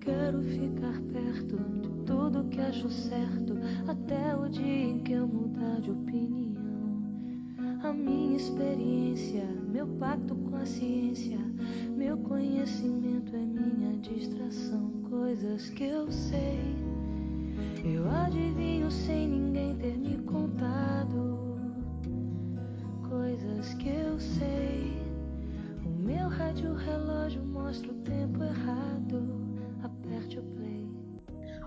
quero ficar perto de tudo que acho certo, até o dia em que eu mudar de opinião. A minha experiência, meu pacto com a ciência, meu conhecimento é minha distração. Coisas que eu sei, eu adivinho sem ninguém ter me contado. Coisas que eu sei, o meu rádio relógio mostra o tempo errado.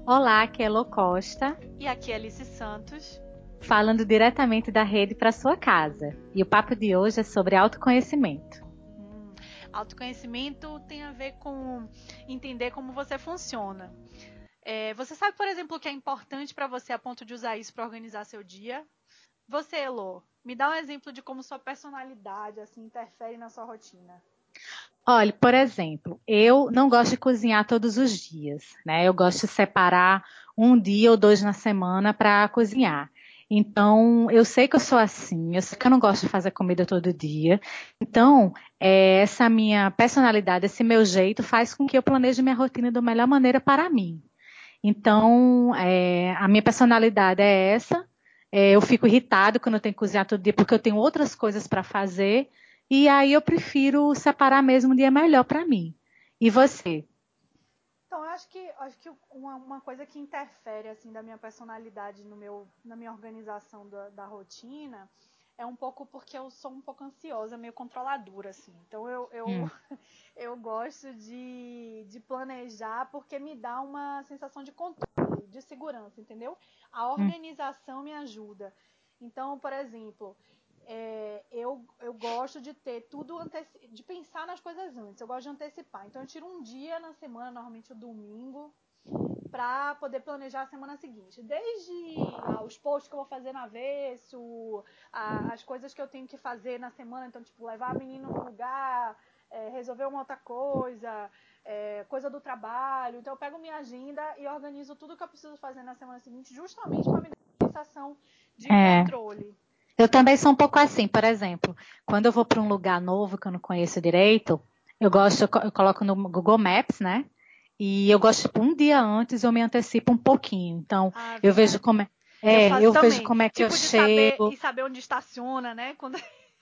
Olá, aqui é Elo Costa. E aqui é Alice Santos falando diretamente da rede para sua casa. E o papo de hoje é sobre autoconhecimento. Hum, autoconhecimento tem a ver com entender como você funciona. É, você sabe, por exemplo, o que é importante para você a ponto de usar isso para organizar seu dia? Você, Elo, me dá um exemplo de como sua personalidade assim interfere na sua rotina. Olha, por exemplo, eu não gosto de cozinhar todos os dias, né? Eu gosto de separar um dia ou dois na semana para cozinhar. Então, eu sei que eu sou assim, eu sei que eu não gosto de fazer comida todo dia. Então, é, essa minha personalidade, esse meu jeito faz com que eu planeje minha rotina da melhor maneira para mim. Então, é, a minha personalidade é essa. É, eu fico irritado quando eu tenho que cozinhar todo dia porque eu tenho outras coisas para fazer. E aí eu prefiro separar mesmo um dia melhor para mim. E você? Então, eu acho que, acho que uma, uma, coisa que interfere assim da minha personalidade no meu, na minha organização da, da, rotina é um pouco porque eu sou um pouco ansiosa, meio controladora, assim. Então, eu, eu, hum. eu gosto de, de planejar porque me dá uma sensação de controle, de segurança, entendeu? A hum. organização hum. me ajuda. Então, por exemplo, é, eu, eu gosto de ter tudo, de pensar nas coisas antes. Eu gosto de antecipar. Então eu tiro um dia na semana, normalmente o domingo, para poder planejar a semana seguinte. Desde ah, os posts que eu vou fazer na avesso, ah, as coisas que eu tenho que fazer na semana, então, tipo, levar a menina no lugar, é, resolver uma outra coisa, é, coisa do trabalho. Então eu pego minha agenda e organizo tudo que eu preciso fazer na semana seguinte, justamente para me dar a sensação de é. controle. Eu também sou um pouco assim, por exemplo, quando eu vou para um lugar novo que eu não conheço direito, eu gosto, eu coloco no Google Maps, né? E eu gosto, tipo, um dia antes eu me antecipo um pouquinho. Então, ah, eu vejo como é. É, eu, eu vejo como é que tipo eu chego. Saber, e saber onde estaciona, né? Quando...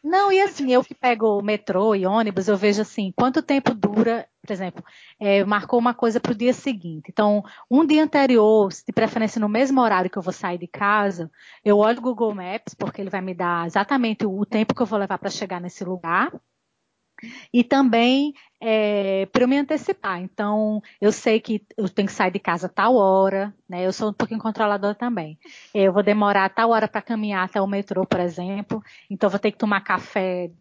Não, e assim, eu que pego metrô e ônibus, eu vejo assim, quanto tempo dura, por exemplo, é, marcou uma coisa para o dia seguinte. Então, um dia anterior, de preferência no mesmo horário que eu vou sair de casa, eu olho o Google Maps, porque ele vai me dar exatamente o tempo que eu vou levar para chegar nesse lugar e também é, para eu me antecipar. Então, eu sei que eu tenho que sair de casa a tal hora, né? Eu sou um pouquinho controladora também. Eu vou demorar tal hora para caminhar até o metrô, por exemplo. Então, vou ter que tomar café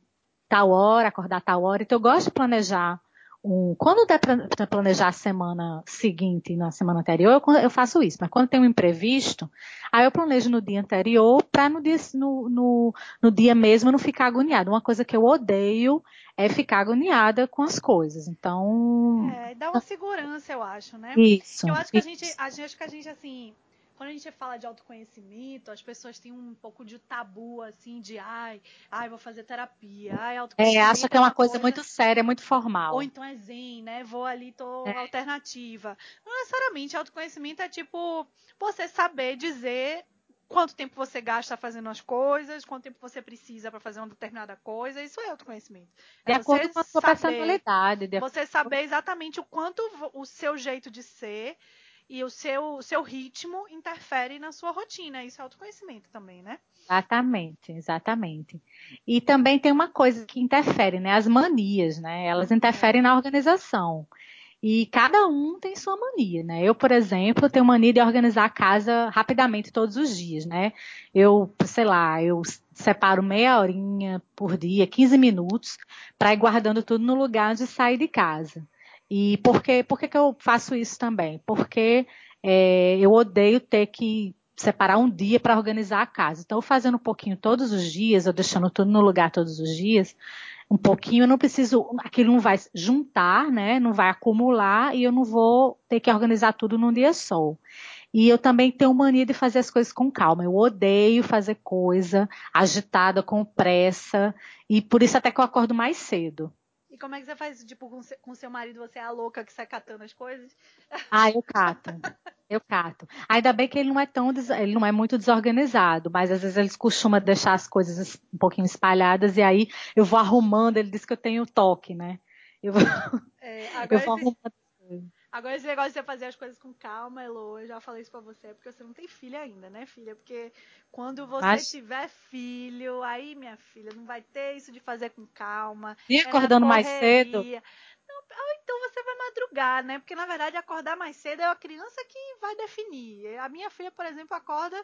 tal hora, acordar tal hora. Então, eu gosto de planejar um, quando der para planejar a semana seguinte na semana anterior, eu, eu, faço isso. Mas quando tem um imprevisto, aí eu planejo no dia anterior para no dia, no, no, no dia mesmo não ficar agoniado. Uma coisa que eu odeio é ficar agoniada com as coisas. Então. É, dá uma segurança, eu acho, né? Isso. Eu acho que isso. a gente, a gente, acho que a gente assim, quando a gente fala de autoconhecimento, as pessoas têm um pouco de tabu, assim, de ai, ai, vou fazer terapia, ai, autoconhecimento. É, acha que é uma, coisa, coisa, muito séria, muito formal. Ou então é zen, né? Vou ali, tô é. alternativa. Não necessariamente, autoconhecimento é tipo você saber dizer quanto tempo você gasta fazendo as coisas, quanto tempo você precisa para fazer uma determinada coisa, isso é autoconhecimento. De é acordo com a sua saber, personalidade. De você saber exatamente o quanto o seu jeito de ser e o seu, seu ritmo interfere na sua rotina. Isso é autoconhecimento também, né? Exatamente, exatamente. E também tem uma coisa que interfere, né? As manias, né? Elas interferem na organização. E cada um tem sua mania, né? Eu, por exemplo, tenho mania de organizar a casa rapidamente todos os dias, né? Eu, sei lá, eu separo meia horinha por dia, 15 minutos, para ir guardando tudo no lugar de sair de casa. E por que, por que, que eu faço isso também? Porque é, eu odeio ter que separar um dia para organizar a casa. Então, fazendo um pouquinho todos os dias, ou deixando tudo no lugar todos os dias, um pouquinho, eu não preciso, aquilo não vai juntar, né? Não vai acumular e eu não vou ter que organizar tudo num dia só. E eu também tenho mania de fazer as coisas com calma. Eu odeio fazer coisa agitada, com pressa, e por isso até que eu acordo mais cedo. E como é que você faz isso? Tipo, com, seu, com seu marido, você é a louca que sai catando as coisas? Ah, eu cato. Eu cato. Ainda bem que ele não é tão, ele não é muito desorganizado, mas às vezes ele costuma deixar as coisas um pouquinho espalhadas e aí eu vou arrumando, ele diz que eu tenho toque, né? Eu vou, é, eu vou arrumando. Agora, esse negócio de você fazer as coisas com calma, Elo, eu já falei isso pra você, porque você não tem filha ainda, né, filha? Porque quando você Mas... tiver filho, aí, minha filha, não vai ter isso de fazer com calma. E é acordando mais cedo? Não, ou então você vai madrugar, né? Porque, na verdade, acordar mais cedo é a criança que vai definir. A minha filha, por exemplo, acorda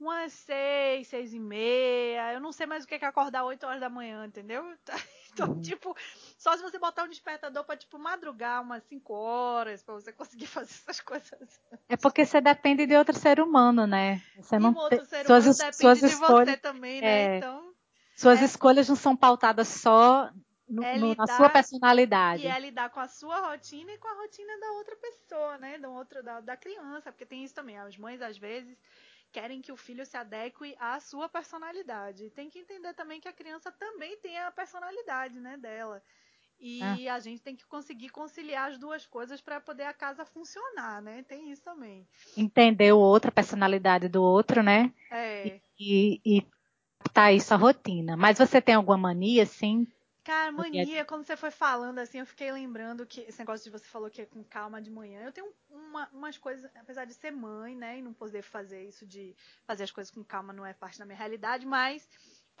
umas seis, seis e meia. Eu não sei mais o que é acordar oito horas da manhã, entendeu? Então, uhum. tipo, só se você botar um despertador pra, tipo, madrugar umas cinco horas pra você conseguir fazer essas coisas. É porque você depende de outro ser humano, né? Você e não um outro ser suas, humano depende suas de escolhas, você também, né? É, então. Suas é, escolhas não são pautadas só no, é lidar, na sua personalidade. E é lidar com a sua rotina e com a rotina da outra pessoa, né? Do outro, da, da criança, porque tem isso também. As mães, às vezes, querem que o filho se adeque à sua personalidade. Tem que entender também que a criança também tem a personalidade, né, dela. E ah. a gente tem que conseguir conciliar as duas coisas para poder a casa funcionar, né? Tem isso também. Entender o outro, a personalidade do outro, né? É. E, e, e tá isso a rotina. Mas você tem alguma mania, assim, Cara, mania, quando você foi falando assim, eu fiquei lembrando que esse negócio de você falou que é com calma de manhã. Eu tenho uma, umas coisas, apesar de ser mãe, né, e não poder fazer isso de fazer as coisas com calma não é parte da minha realidade, mas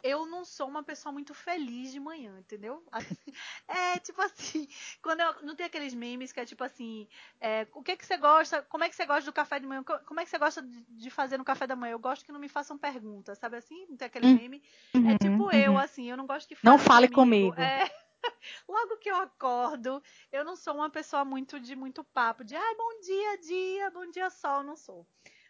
eu não sou uma pessoa muito feliz de manhã, entendeu? É tipo assim, quando eu não tem aqueles memes que é tipo assim, é, o que que você gosta, como é que você gosta do café de manhã, como é que você gosta de fazer no café da manhã? Eu gosto que não me façam perguntas, sabe assim? Não tem aquele hum, meme? É uhum, é tipo uhum. eu, assim, eu não gosto que Não fale comigo. comigo. É, logo que eu acordo, eu não sou uma pessoa muito de muito papo, de ai, bom dia, dia, bom dia, sol, não sou.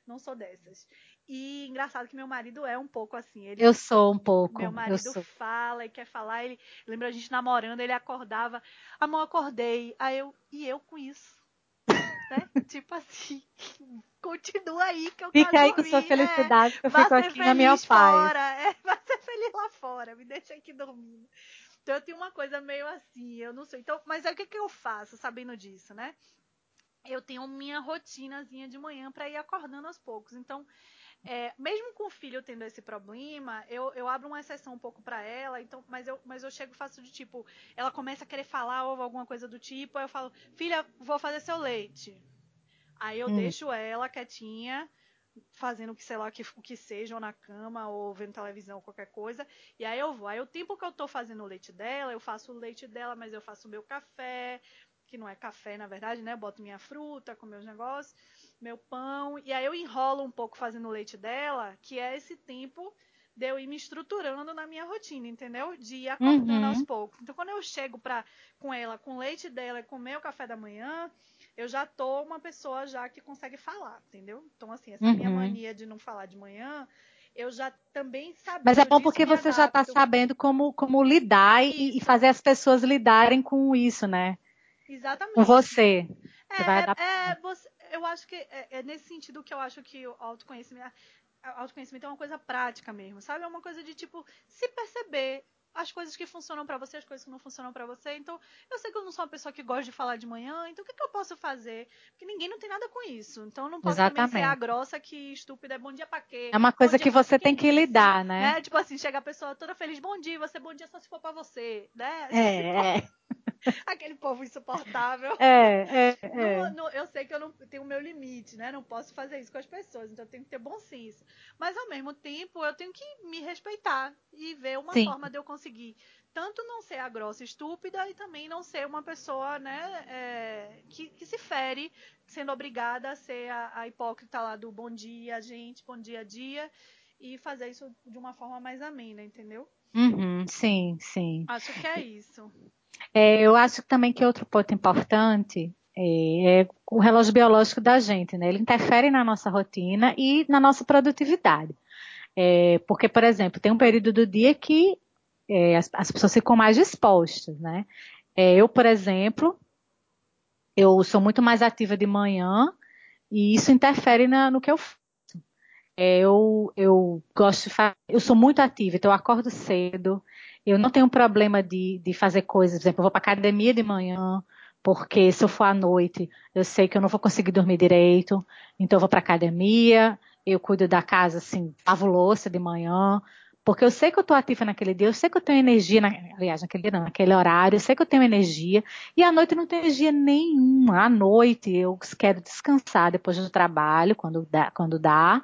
Não sou dessas. E engraçado que meu marido é um pouco assim. Ele, eu sou um pouco. Meu marido fala e quer falar. Ele lembra a gente namorando, ele acordava. Amor, acordei. Aí eu, e eu com isso. né? tipo assim, continua aí que eu Fica quero aí com sua felicidade, é, que eu fico aqui na minha fora, paz. É, vai ser feliz lá fora, me deixa aqui dormindo. Então eu tenho uma coisa meio assim, eu não sei. Então, mas aí o que, que eu faço sabendo disso, né? Eu tenho minha rotinazinha de manhã para ir acordando aos poucos. Então, é, mesmo com o filho tendo esse problema, eu, eu abro uma exceção um pouco para ela, então, mas eu, mas eu chego e faço de tipo, ela começa a querer falar ou alguma coisa do tipo, aí eu falo, filha, vou fazer seu leite. Aí eu hum. deixo ela quietinha, fazendo o que, sei lá, que, o que seja, ou na cama, ou vendo televisão, qualquer coisa. E aí eu vou. Aí o tempo que eu tô fazendo o leite dela, eu faço o leite dela, mas eu faço o meu café, que não é café, na verdade, né? Eu boto minha fruta com meus negócios meu pão. E aí eu enrolo um pouco fazendo o leite dela, que é esse tempo de eu ir me estruturando na minha rotina, entendeu? De ir acordando uhum. aos poucos. Então, quando eu chego pra, com ela, com o leite dela e comer o café da manhã, eu já tô uma pessoa já que consegue falar, entendeu? Então, assim, essa uhum. minha mania de não falar de manhã, eu já também sabia. Mas é bom porque você já está sabendo como, como lidar e, e, fazer as pessoas lidarem com isso, né? Exatamente. Com você. É, você é, é, você, eu acho que é, é, nesse sentido que eu acho que o autoconhecimento, autoconhecimento é uma coisa prática mesmo, sabe? É uma coisa de tipo se perceber as coisas que funcionam para você, as coisas que não funcionam para você. Então, eu sei que eu não sou uma pessoa que gosta de falar de manhã, então o que, que eu posso fazer? Porque ninguém não tem nada com isso. Então, eu não posso Exatamente. também ser a grossa que estúpida é bom dia pra quê? É uma coisa que você tem que lidar, né? né? Tipo assim, chega a pessoa toda feliz, bom dia, você bom dia só se for pra você, né? É, é. Aquele povo insuportável. É, é, é. No, no, eu sei que eu não tenho o meu limite, né? Não posso fazer isso com as pessoas, então eu tenho que ter bom senso. Mas ao mesmo tempo, eu tenho que me respeitar e ver uma Sim. forma de eu conseguir tanto não ser a grossa estúpida e também não ser uma pessoa, né, é, que, que, se fere sendo obrigada a ser a, a hipócrita lá do bom dia, gente, bom dia, dia, e fazer isso de uma forma mais amena, entendeu? Uhum, sim, sim. Acho que é isso. É, eu acho também que outro ponto importante é, é, o relógio biológico da gente, né? Ele interfere na nossa rotina e na nossa produtividade. É, porque, por exemplo, tem um período do dia que é, as, as, pessoas ficam mais dispostas, né? É, eu, por exemplo, eu sou muito mais ativa de manhã e isso interfere na, no que eu eu, eu gosto de eu sou muito ativa, então eu acordo cedo, Eu não tenho problema de, de fazer coisas, por exemplo, eu vou para academia de manhã, porque se eu for à noite, eu sei que eu não vou conseguir dormir direito, então eu vou para academia, eu cuido da casa assim, lavo louça de manhã, porque eu sei que eu estou ativa naquele dia, eu sei que eu tenho energia, na, aliás, naquele dia não, naquele horário, eu sei que eu tenho energia, e à noite eu não tenho energia nenhuma. À noite eu quero descansar depois do trabalho, quando dá, quando dá.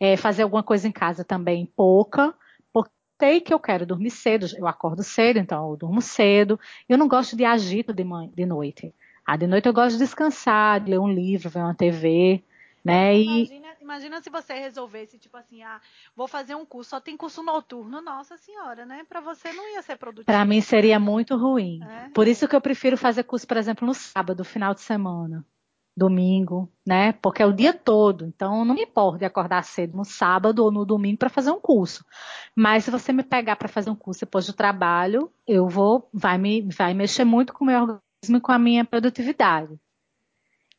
É, fazer alguma coisa em casa também, pouca, porque sei que eu quero dormir cedo, eu acordo cedo, então eu durmo cedo. Eu não gosto de agito de, de noite. Ah, de noite eu gosto de descansar, de ler um livro, ver uma TV, né? Imagina, e... imagina se você resolvesse, tipo assim, ah, vou fazer um curso, só tem curso noturno, nossa senhora, né? Para você não ia ser produtivo. Para mim seria muito ruim. É? Por isso que eu prefiro fazer curso, por exemplo, no sábado, final de semana, domingo, né? Porque é o dia todo. Então não me importa de acordar cedo no sábado ou no domingo para fazer um curso. Mas se você me pegar para fazer um curso depois do trabalho, eu vou, vai me, vai mexer muito com o meu organismo e com a minha produtividade.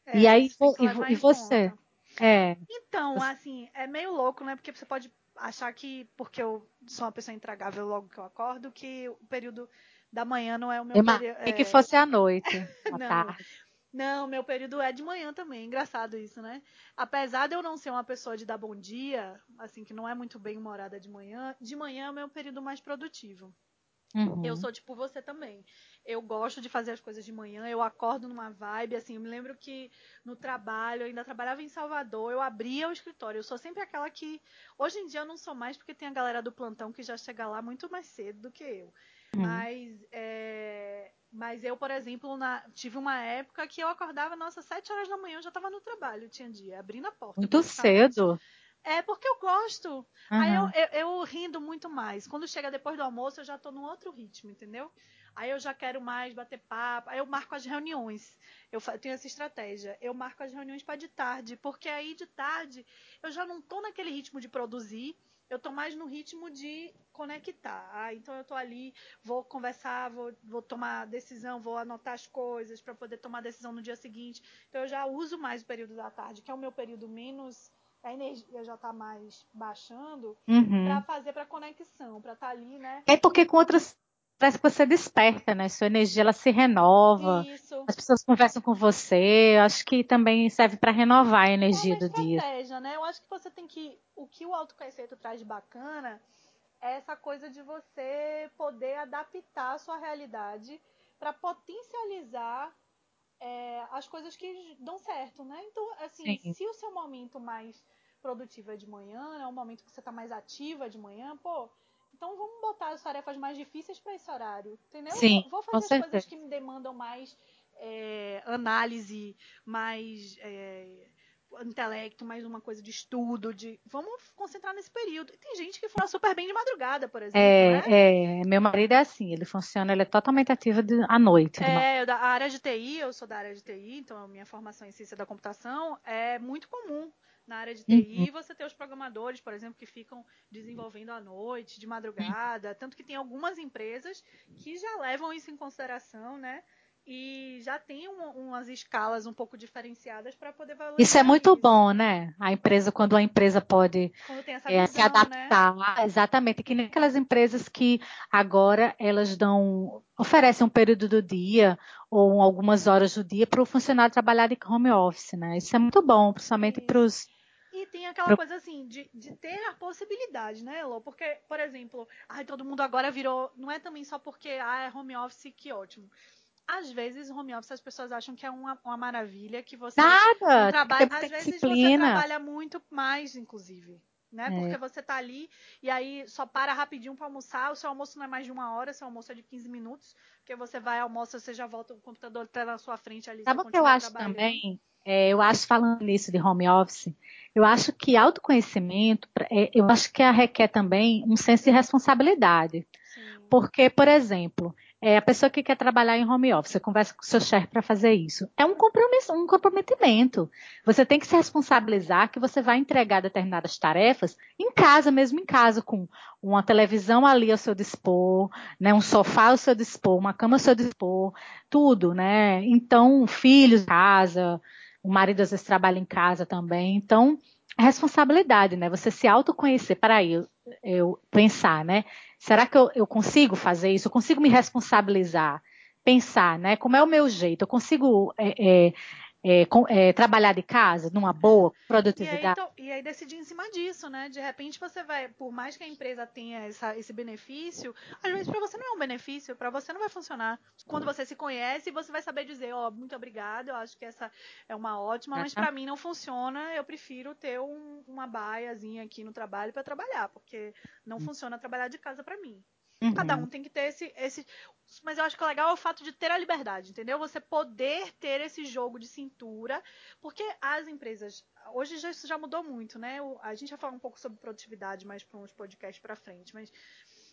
É, e aí, e, e você? É. Então, assim, é meio louco, né? Porque você pode achar que, porque eu sou uma pessoa intragável logo que eu acordo, que o período da manhã não é o meu período. É... que fosse à noite, à não, tarde. Não, meu período é de manhã também. Engraçado isso, né? Apesar de eu não ser uma pessoa de dar bom dia, assim, que não é muito bem humorada de manhã, de manhã é o meu período mais produtivo. Uhum. Eu sou tipo você também. Eu gosto de fazer as coisas de manhã, eu acordo numa vibe, assim, eu me lembro que no trabalho, eu ainda trabalhava em Salvador, eu abria o escritório. Eu sou sempre aquela que. Hoje em dia eu não sou mais porque tem a galera do plantão que já chega lá muito mais cedo do que eu. Uhum. Mas, é, mas eu, por exemplo, na, tive uma época que eu acordava, nossa, sete horas da manhã eu já estava no trabalho, tinha dia, abrindo a porta. Muito cedo. É porque eu gosto. Uhum. Aí eu, eu, eu, rindo muito mais. Quando chega depois do almoço, eu já tô num outro ritmo, entendeu? Aí eu já quero mais bater papo. Aí eu marco as reuniões. Eu tenho essa estratégia. Eu marco as reuniões para de tarde, porque aí de tarde eu já não tô naquele ritmo de produzir. Eu tô mais no ritmo de conectar. Ah, então eu tô ali, vou conversar, vou, vou tomar decisão, vou anotar as coisas para poder tomar decisão no dia seguinte. Então eu já uso mais o período da tarde, que é o meu período menos a energia já está mais baixando, uhum. para fazer para conexão, para estar tá ali, né? É porque com outras parece que você desperta, né? Sua energia ela se renova. Isso. As pessoas conversam com você. Eu acho que também serve para renovar a energia é do dia. né? Eu acho que você tem que o que o autoconhecimento traz de bacana é essa coisa de você poder adaptar a sua realidade para potencializar é, as coisas que dão certo, né? Então, assim, Sim. se o seu momento mais produtivo é de manhã, é um momento que você está mais ativa de manhã, pô, então vamos botar as tarefas mais difíceis para esse horário, entendeu? Sim, Vou fazer as coisas que me demandam mais é, análise, mais é, intelecto, mais uma coisa de estudo, de vamos concentrar nesse período. E tem gente que funciona super bem de madrugada, por exemplo. É, né? é meu marido é assim, ele funciona, ele é totalmente ativo de, à noite. É, da área de TI, eu sou da área de TI, então a minha formação em ciência da computação é muito comum na área de TI, uhum. você ter os programadores, por exemplo, que ficam desenvolvendo à noite, de madrugada, tanto que tem algumas empresas que já levam isso em consideração, né? e já tem um, umas escalas um pouco diferenciadas para poder valorizar. Isso é muito isso. bom, né? A empresa, quando a empresa pode é, visão, se adaptar, né? exatamente, que nem aquelas empresas que agora elas dão, oferecem um período do dia ou algumas horas do dia para o funcionário trabalhar de home office, né? Isso é muito bom, principalmente para os e tem aquela coisa assim, de, de ter a possibilidade, né, Elô? Porque, por exemplo, ai, todo mundo agora virou. Não é também só porque ah, é home office que ótimo às vezes, home office as pessoas acham que é uma, uma maravilha, que você Nada, trabalha. Às vezes disciplina. você trabalha muito mais, inclusive. Né? É. Porque você tá ali e aí só para rapidinho para almoçar. O seu almoço não é mais de uma hora, seu almoço é de 15 minutos. Porque você vai, almoça, você já volta, o computador tá na sua frente ali. Sabe o que eu acho também? É, eu acho, falando nisso de home office, eu acho que autoconhecimento, é, eu acho que requer também um senso de responsabilidade. Sim. Porque, por exemplo, é, a pessoa que quer trabalhar em home office, você conversa com o seu chefe para fazer isso. É um compromisso, um comprometimento. Você tem que se responsabilizar que você vai entregar determinadas tarefas em casa, mesmo em casa, com uma televisão ali ao seu dispor, né, um sofá ao seu dispor, uma cama ao seu dispor, tudo, né? Então, filhos em casa, o marido às vezes trabalha em casa também. Então, é responsabilidade, né? Você se autoconhecer. Para eu, eu pensar, né? Será que eu, eu consigo fazer isso? Eu consigo me responsabilizar? Pensar, né? Como é o meu jeito? Eu consigo é, é, é, com, é, trabalhar de casa numa boa produtividade. Então, e aí, decidir em cima disso, né? De repente você vai, por mais que a empresa tenha essa, esse benefício, às vezes para você não é um benefício, para você não vai funcionar. Quando você se conhece, você vai saber dizer, ó, oh, muito obrigada, eu acho que essa é uma ótima, mas para mim não funciona, eu prefiro ter um, uma baiazinha aqui no trabalho para trabalhar, porque não hum. funciona trabalhar de casa para mim. Uhum. Cada um tem que ter esse, esse. Mas eu acho que o legal é o fato de ter a liberdade, entendeu? Você poder ter esse jogo de cintura, porque as empresas. Hoje já, isso já mudou muito, né? A gente vai falar um pouco sobre produtividade mais para uns podcasts para frente, mas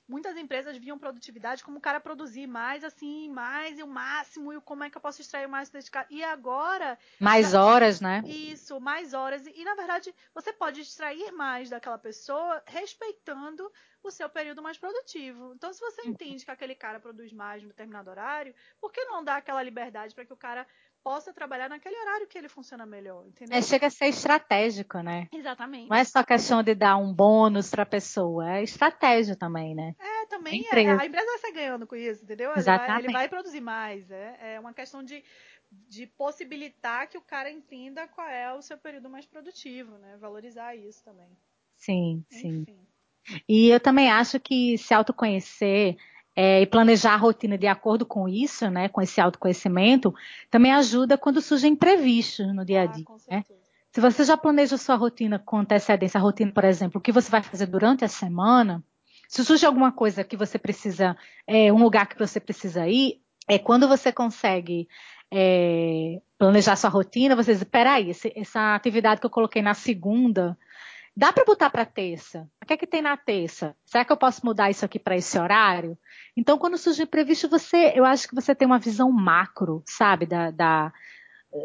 muitas empresas viam produtividade como o cara produzir mais, assim, mais e o máximo, e como é que eu posso extrair mais desse cara. E agora. Mais já, horas, né? Isso, mais horas. E, e, na verdade, você pode extrair mais daquela pessoa respeitando o seu período mais produtivo. Então, se você uhum. entende que aquele cara produz mais em determinado horário, por que não dar aquela liberdade para que o cara possa trabalhar naquele horário que ele funciona melhor, entendeu? É, chega a ser estratégico, né? Exatamente. Não é só questão de dar um bônus para a pessoa, é estratégia também, né? É, também a empresa, é, a empresa ganhando com isso, entendeu? Exatamente. Ele vai, ele vai produzir mais, é, é uma questão de, de possibilitar que o cara entenda qual é o seu período mais produtivo, né? Valorizar isso também. Sim, Enfim. sim. E eu também acho que se autoconhecer é, e planejar a rotina de acordo com isso, né, com esse autoconhecimento, também ajuda quando surgem imprevistos no dia a ah, dia. Ah, né? Se você já planeja sua rotina com antecedência, a rotina, por exemplo, o que você vai fazer durante a semana, se surge alguma coisa que você precisa, é, um lugar que você precisa ir, é quando você consegue é, planejar sua rotina, você diz, peraí, essa atividade que eu coloquei na segunda, Dá para botar para terça? O que é que tem na terça? Será que eu posso mudar isso aqui para esse horário? Então, quando surge imprevisto, você, eu acho que você tem uma visão macro, sabe, da, da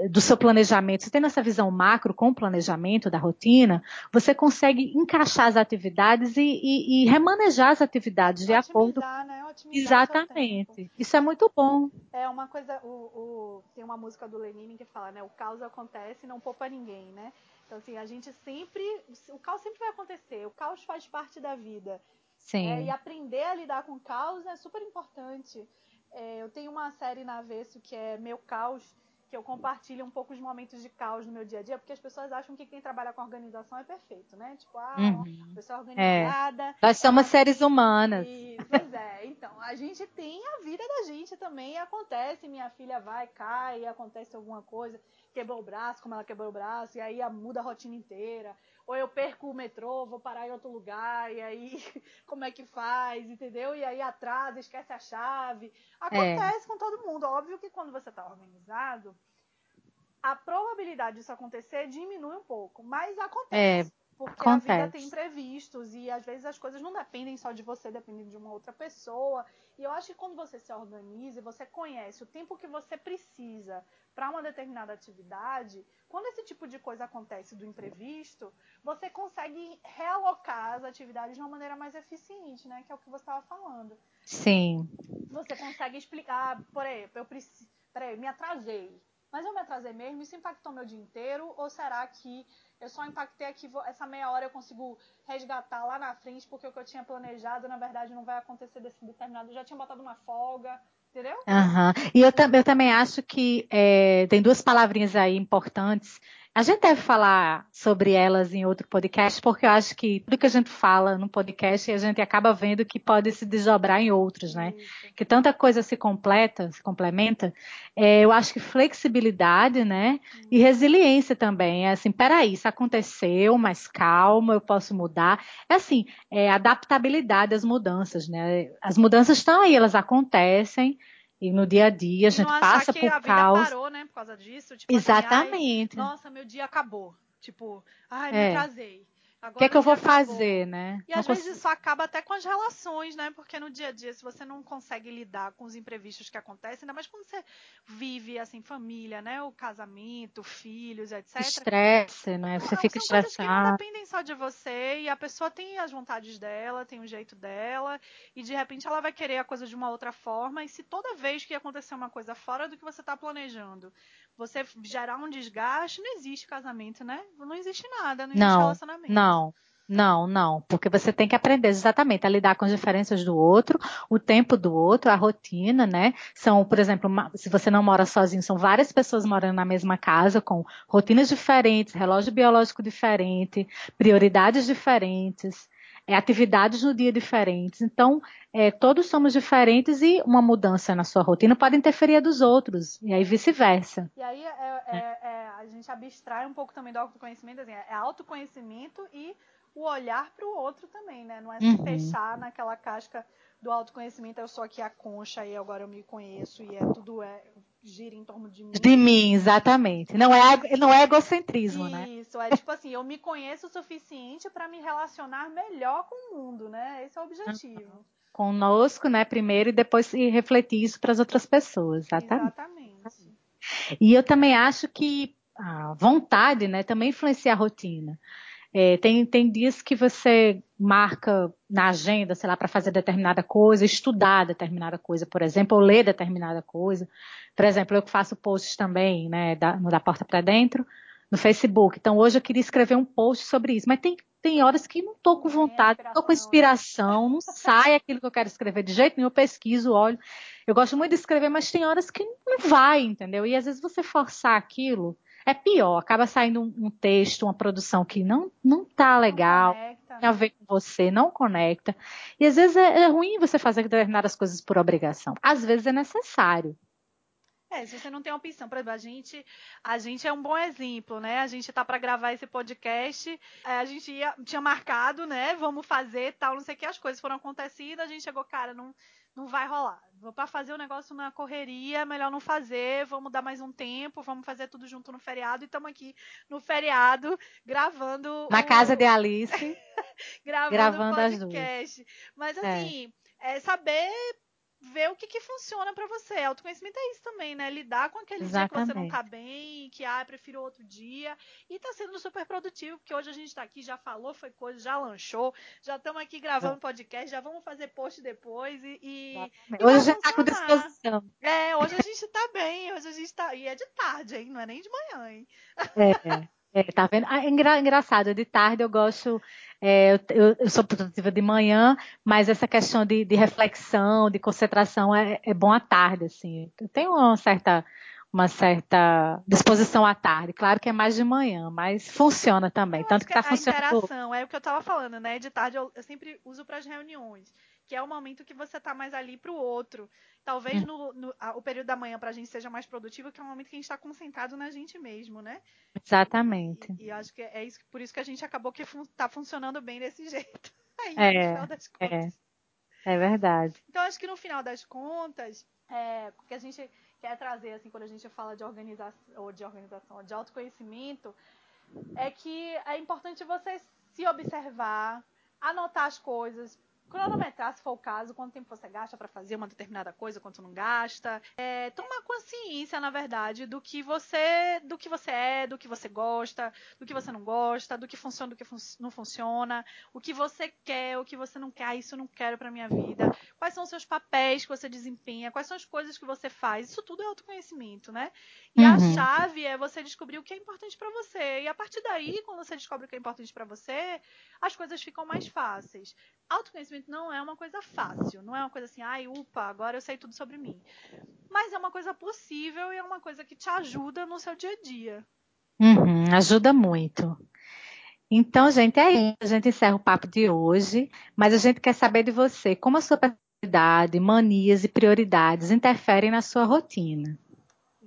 do seu planejamento. Você tendo essa visão macro com o planejamento da rotina, você consegue encaixar as atividades e, e, e remanejar as atividades Otimizar, de acordo. Né? Exatamente. Isso é muito bom. É uma coisa, o, o, tem uma música do Lenin que fala, né? O caos acontece e não poupa ninguém, né? Então, assim, a gente sempre. O caos sempre vai acontecer. O caos faz parte da vida. Sim. É, e aprender a lidar com o caos é super importante. É, eu tenho uma série na Avesso que é Meu Caos, que eu compartilho um pouco os momentos de caos no meu dia a dia, porque as pessoas acham que quem trabalha com organização é perfeito, né? Tipo, ah, uhum. a pessoa é organizada. É. Nós somos seres humanos. pois é, então, a gente tem a vida da gente também, e acontece, minha filha vai, cai, acontece alguma coisa, quebrou o braço, como ela quebrou o braço, e aí muda a rotina inteira. Ou eu perco o metrô, vou parar em outro lugar, e aí como é que faz, entendeu? E aí atrasa, esquece a chave. Acontece é. com todo mundo. Óbvio que quando você está organizado, a probabilidade disso acontecer diminui um pouco, mas acontece. Porque Acontece. a vida tem imprevistos e às vezes as coisas não dependem só de você, dependem de uma outra pessoa. E eu acho que quando você se organiza e você conhece o tempo que você precisa para uma determinada atividade, quando esse tipo de coisa acontece do imprevisto, você consegue realocar as atividades de uma maneira mais eficiente, né? Que é o que você estava falando. Sim. Você consegue explicar, por exemplo, eu preciso, peraí, me atrasei. Mas eu me atrasei mesmo, isso impactou meu dia inteiro? Ou será que eu só impactei aqui, essa meia hora eu consigo resgatar lá na frente, porque o que eu tinha planejado, na verdade, não vai acontecer desse determinado. Eu já tinha botado uma folga, Entendeu? Uhum. E eu, eu, também acho que é, tem duas palavrinhas aí importantes a gente deve falar sobre elas em outro podcast, porque eu acho que tudo que a gente fala no podcast a gente acaba vendo que pode se desdobrar em outros, né? Isso. Que tanta coisa se completa, se complementa. É, eu acho que flexibilidade, né? E uhum. resiliência também. É assim, peraí, isso aconteceu, mas calma, eu posso mudar. É assim, é adaptabilidade às mudanças, né? As mudanças estão aí, elas acontecem. E no dia a dia a gente passa por a caos. Vida parou, né, por causa disso. Tipo, Exatamente. Assim, nossa, meu dia acabou. Tipo, ai, me é. Atrasei. O que é que eu vou fazer, né? E às vezes isso acaba até com as relações, né? Porque no dia a dia, se você não consegue lidar com os imprevistos que acontecem, ainda mais quando você vive, assim, família, né? O casamento, filhos, etc. Estresse, né? Você não, fica são estressado. que não dependem só de você e a pessoa tem as vontades dela, tem o jeito dela e de repente ela vai querer a coisa de uma outra forma e se toda vez que acontecer uma coisa fora do que você está planejando, você gerar um desgaste, não existe casamento, né? Não existe nada, não existe não, relacionamento. Não, Não, não, porque você tem que aprender exatamente a lidar com as diferenças do outro, o tempo do outro, a rotina, né? São, por exemplo, se você não mora sozinho, são várias pessoas morando na mesma casa com rotinas diferentes, relógio biológico diferente, prioridades diferentes, é, atividades no dia diferentes. Então, é, todos somos diferentes e uma mudança na sua rotina pode interferir a dos outros, e aí vice-versa. E aí é, é, é, a gente abstrai um pouco também do autoconhecimento, assim, é autoconhecimento e o olhar para o outro também, né? Não é se uhum. fechar naquela casca do autoconhecimento, eu sou aqui a concha e agora eu me conheço e é tudo é gira em torno de mim. De mim, exatamente. Não é não é egocentrismo, Isso, né? Isso, é tipo assim, eu me conheço o suficiente para me relacionar melhor com o mundo, né? Esse é o objetivo. Conosco, né, primeiro e depois refletir isso para as outras pessoas, exatamente. Exatamente. E eu também acho que a vontade, né, também influencia a rotina. É, tem, tem dias que você marca na agenda, sei lá, para fazer determinada coisa, estudar determinada coisa, por exemplo, ou ler determinada coisa. Por exemplo, eu que faço posts também, né, da, no da porta para dentro, no Facebook. Então, hoje eu queria escrever um post sobre isso, mas tem, tem horas que não estou com vontade, não estou com inspiração, não sai aquilo que eu quero escrever de jeito nenhum, eu pesquiso, olho. Eu gosto muito de escrever, mas tem horas que não vai, entendeu? E às vezes você forçar aquilo, é pior, acaba saindo um, um texto, uma produção que não não tá legal, não conecta, tem a ver com você, não conecta. E às vezes é, é ruim você fazer determinadas coisas por obrigação. Às vezes é necessário. É, se você não tem opção, por exemplo, a gente, a gente é um bom exemplo, né? A gente tá para gravar esse podcast, é, a gente ia, tinha marcado, né? Vamos fazer tal, não sei o que, as coisas foram acontecidas, a gente chegou, cara, não, não vai rolar. Vou para fazer o negócio na correria, melhor não fazer, vamos dar mais um tempo, vamos fazer tudo junto no feriado e estamos aqui no feriado gravando na o... casa de Alice, gravando, gravando podcast. Mas é. assim, é. é saber ver o que, que funciona para você. Autoconhecimento é isso também, né? Lidar com aquele Exatamente. dia que você não tá bem, que ah, prefiro outro dia. E tá sendo super produtivo, porque hoje a gente tá aqui, já falou, foi coisa, já lanchou, já estamos aqui gravando podcast, já vamos fazer post depois e. e, hoje já tá com disposição. É, hoje a gente tá bem, hoje a gente tá. E é de tarde, hein? Não é nem de manhã, hein? É. É, tá vendo? Ah, é engra, engraçado, de tarde eu gosto, é, eu, eu, sou produtiva de manhã, mas essa questão de, de reflexão, de concentração é, é, bom à tarde, assim. Eu tenho uma certa, uma certa disposição à tarde. Claro que é mais de manhã, mas funciona também. Tanto que, que tá funcionando. A interação, é o que eu estava falando, né? De tarde eu, eu sempre uso para as reuniões que é o momento que você está mais ali para o outro. Talvez hum. no, no a, o período da manhã para a gente seja mais produtivo, que é o momento que a gente está concentrado na gente mesmo, né? Exatamente. E, e acho que é isso, por isso que a gente acabou que está fun, funcionando bem desse jeito. Aí, é, no final das é. contas. É, é verdade. Então acho que no final das contas, é, o que a gente quer trazer, assim, quando a gente fala de organização, ou de organização, de autoconhecimento, é que é importante você se observar, anotar as coisas, cronometrar, se for o caso, quanto tempo você gasta para fazer uma determinada coisa, quanto não gasta. É, tomar consciência, na verdade, do que você, do que você é, do que você gosta, do que você não gosta, do que funciona, do que fun não funciona, o que você quer, o que você não quer, ah, isso eu não quero para minha vida. Quais são os seus papéis que você desempenha, quais são as coisas que você faz. Isso tudo é autoconhecimento, né? E uhum. a chave é você descobrir o que é importante para você. E a partir daí, quando você descobre o que é importante para você, as coisas ficam mais fáceis. Autoconhecimento não é uma coisa fácil, não é uma coisa assim, ai, upa, agora eu sei tudo sobre mim. Mas é uma coisa possível e é uma coisa que te ajuda no seu dia a dia. Uhum, ajuda muito. Então, gente, é isso. A gente encerra o papo de hoje, mas a gente quer saber de você, como a sua personalidade, manias e prioridades interferem na sua rotina.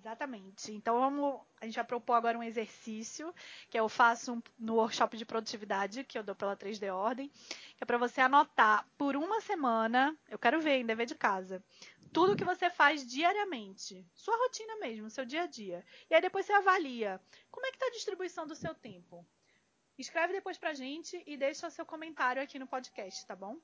Exatamente. Então vamos, a gente vai propor agora um exercício que eu faço no workshop de produtividade que eu dou pela 3D Ordem, que é para você anotar por uma semana, eu quero ver em dever de casa, tudo que você faz diariamente, sua rotina mesmo, seu dia a dia. E aí depois você avalia como é que está a distribuição do seu tempo. Escreve depois pra gente e deixa o seu comentário aqui no podcast, tá bom?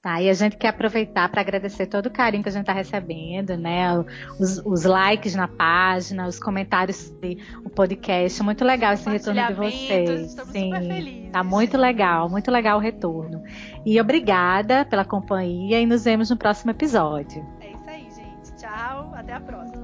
Tá, e a gente quer aproveitar para agradecer todo o carinho que a gente está recebendo, né? Os, os, likes na página, os comentários do podcast. Muito legal esse retorno de vocês. Estamos Sim, super felizes. Tá muito legal, muito legal o retorno. E obrigada pela companhia e nos vemos no próximo episódio. É isso aí, gente. Tchau, até a próxima.